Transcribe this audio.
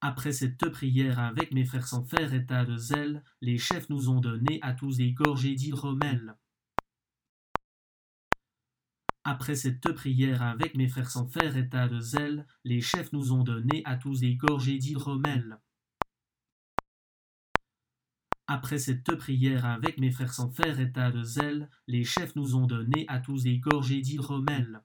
Après cette prière avec mes frères sans faire état de zèle, les chefs nous ont donné à tous des gorgées d'hydromel. Après cette prière avec mes frères sans faire état de zèle, les chefs nous ont donné à tous des gorgées d'hydromel. Après cette prière avec mes frères sans faire état de zèle, les chefs nous ont donné à tous des gorgées d'hydromel.